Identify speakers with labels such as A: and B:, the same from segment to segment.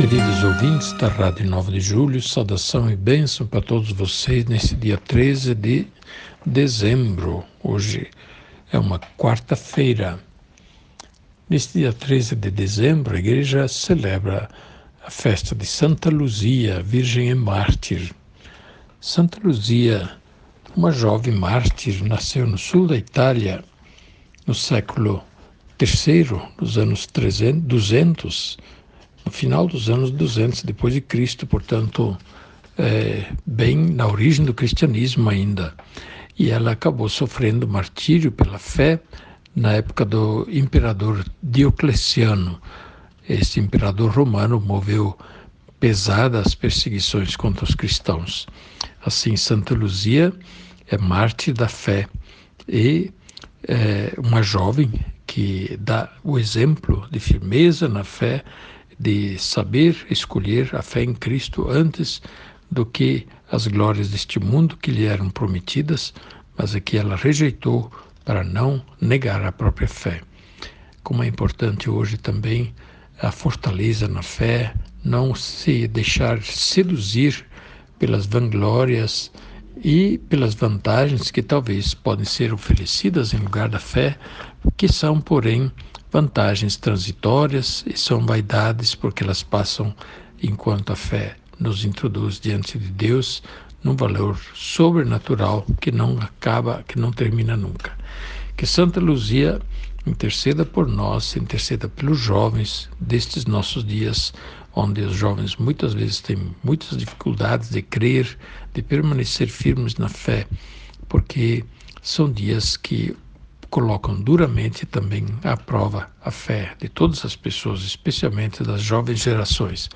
A: Queridos ouvintes da Rádio 9 de Julho, saudação e bênção para todos vocês nesse dia 13 de dezembro. Hoje é uma quarta-feira. Neste dia 13 de dezembro, a igreja celebra a festa de Santa Luzia, Virgem e Mártir. Santa Luzia, uma jovem mártir, nasceu no sul da Itália no século III, nos anos 300, 200 no final dos anos 200 depois de Cristo, portanto, é, bem na origem do cristianismo ainda. E ela acabou sofrendo martírio pela fé na época do imperador Diocleciano. Este imperador romano moveu pesadas perseguições contra os cristãos. Assim, Santa Luzia é mártir da fé e é uma jovem que dá o exemplo de firmeza na fé de saber escolher a fé em Cristo antes do que as glórias deste mundo que lhe eram prometidas, mas é que ela rejeitou para não negar a própria fé. Como é importante hoje também a fortaleza na fé, não se deixar seduzir pelas vanglórias e pelas vantagens que talvez podem ser oferecidas em lugar da fé, que são, porém, vantagens transitórias e são vaidades porque elas passam enquanto a fé nos introduz diante de Deus num valor sobrenatural que não acaba, que não termina nunca. Que Santa Luzia interceda por nós, interceda pelos jovens destes nossos dias, onde os jovens muitas vezes têm muitas dificuldades de crer, de permanecer firmes na fé, porque são dias que colocam duramente também à prova a fé de todas as pessoas, especialmente das jovens gerações.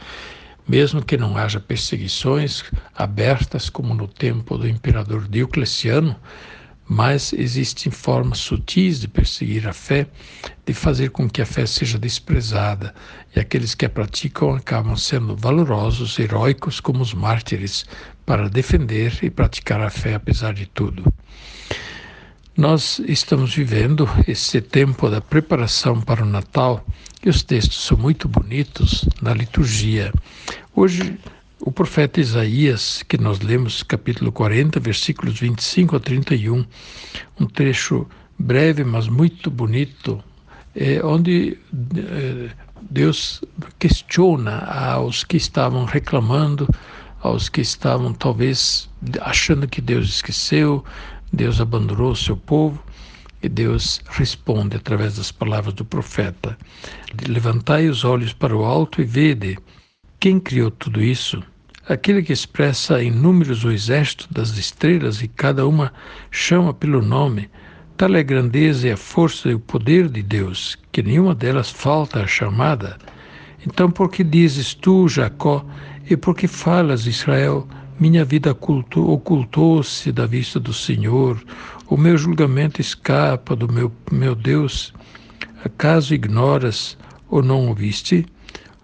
A: Mesmo que não haja perseguições abertas como no tempo do imperador Diocleciano, mas existem formas sutis de perseguir a fé, de fazer com que a fé seja desprezada, e aqueles que a praticam acabam sendo valorosos, heróicos como os mártires, para defender e praticar a fé apesar de tudo. Nós estamos vivendo esse tempo da preparação para o Natal e os textos são muito bonitos na liturgia. Hoje, o profeta Isaías, que nós lemos capítulo 40, versículos 25 a 31, um trecho breve, mas muito bonito, é, onde é, Deus questiona aos que estavam reclamando, aos que estavam talvez achando que Deus esqueceu, Deus abandonou o seu povo e Deus responde através das palavras do profeta: Levantai os olhos para o alto e vede quem criou tudo isso. Aquele que expressa em números o exército das estrelas e cada uma chama pelo nome, tal é a grandeza e a força e o poder de Deus, que nenhuma delas falta à chamada. Então, por que dizes tu, Jacó, e por que falas, Israel, minha vida ocultou-se da vista do Senhor, o meu julgamento escapa do meu, meu Deus. Acaso ignoras ou não ouviste?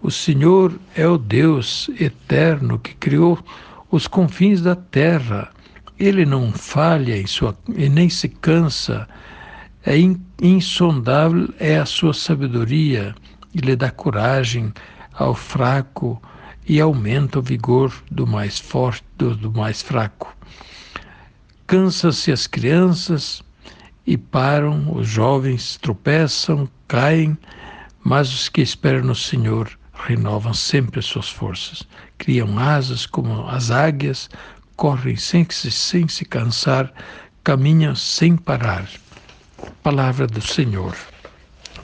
A: O Senhor é o Deus eterno que criou os confins da terra. Ele não falha em sua, e nem se cansa. É insondável é a sua sabedoria. Ele dá coragem ao fraco e aumenta o vigor do mais forte do, do mais fraco. Cansa-se as crianças e param, os jovens tropeçam, caem, mas os que esperam no Senhor renovam sempre as suas forças, criam asas como as águias, correm sem se, sem se cansar, caminham sem parar. Palavra do Senhor.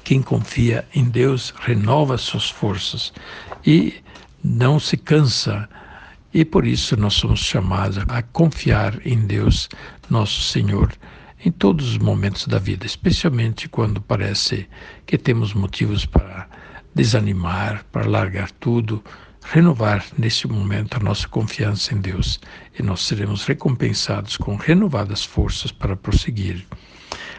A: Quem confia em Deus renova suas forças e não se cansa. E por isso nós somos chamados a confiar em Deus, nosso Senhor, em todos os momentos da vida, especialmente quando parece que temos motivos para desanimar, para largar tudo, renovar nesse momento a nossa confiança em Deus e nós seremos recompensados com renovadas forças para prosseguir.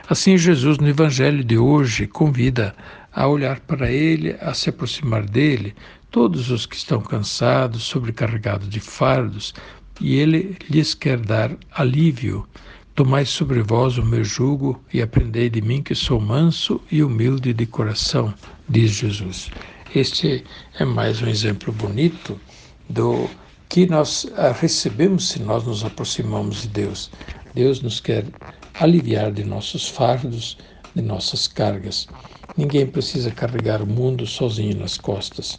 A: Assim, Jesus, no Evangelho de hoje, convida a olhar para Ele, a se aproximar dele, todos os que estão cansados, sobrecarregados de fardos, e Ele lhes quer dar alívio. Tomai sobre vós o meu jugo e aprendei de mim que sou manso e humilde de coração, diz Jesus. Este é mais um exemplo bonito do que nós ah, recebemos se nós nos aproximamos de Deus. Deus nos quer aliviar de nossos fardos, de nossas cargas. Ninguém precisa carregar o mundo sozinho nas costas.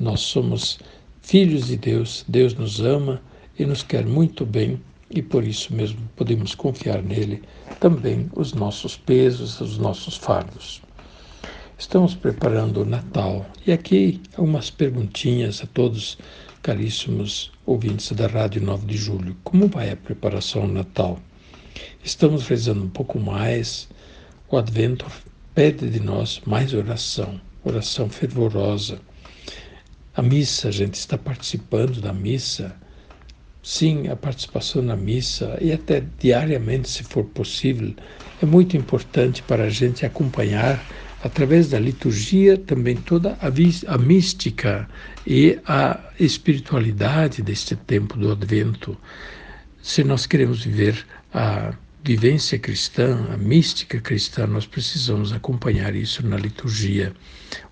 A: Nós somos filhos de Deus, Deus nos ama e nos quer muito bem e por isso mesmo podemos confiar nele também os nossos pesos, os nossos fardos. Estamos preparando o Natal e aqui algumas perguntinhas a todos caríssimos ouvintes da Rádio 9 de Julho. Como vai a preparação ao Natal? Estamos rezando um pouco mais. O Advento pede de nós mais oração, oração fervorosa. A missa, a gente está participando da missa. Sim, a participação na missa e até diariamente, se for possível, é muito importante para a gente acompanhar através da liturgia também toda a, a mística e a espiritualidade deste tempo do Advento. Se nós queremos viver a vivência cristã, a mística cristã, nós precisamos acompanhar isso na liturgia,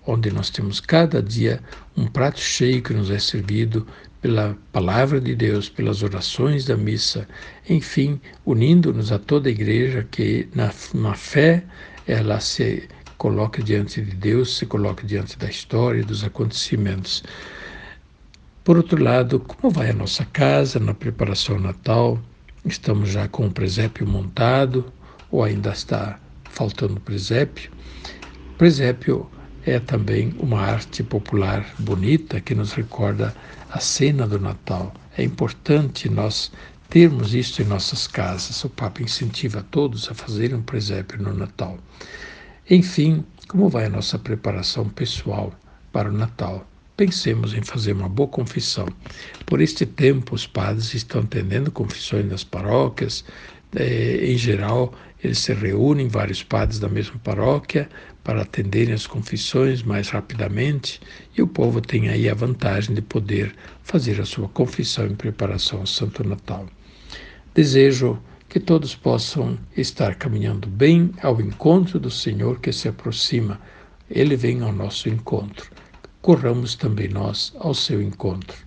A: onde nós temos cada dia um prato cheio que nos é servido pela palavra de Deus, pelas orações da missa, enfim, unindo-nos a toda a igreja que na, na fé ela se coloca diante de Deus, se coloca diante da história, dos acontecimentos. Por outro lado, como vai a nossa casa na preparação natal? Estamos já com o presépio montado ou ainda está faltando presépio? Presépio é também uma arte popular bonita que nos recorda a cena do Natal. É importante nós termos isso em nossas casas. O Papa incentiva todos a fazerem um presépio no Natal. Enfim, como vai a nossa preparação pessoal para o Natal? Pensemos em fazer uma boa confissão. Por este tempo, os padres estão atendendo confissões nas paróquias. Eh, em geral, eles se reúnem, vários padres da mesma paróquia, para atenderem as confissões mais rapidamente, e o povo tem aí a vantagem de poder fazer a sua confissão em preparação ao Santo Natal. Desejo que todos possam estar caminhando bem ao encontro do Senhor que se aproxima. Ele vem ao nosso encontro. Corramos também nós ao seu encontro.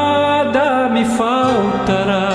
B: me faltará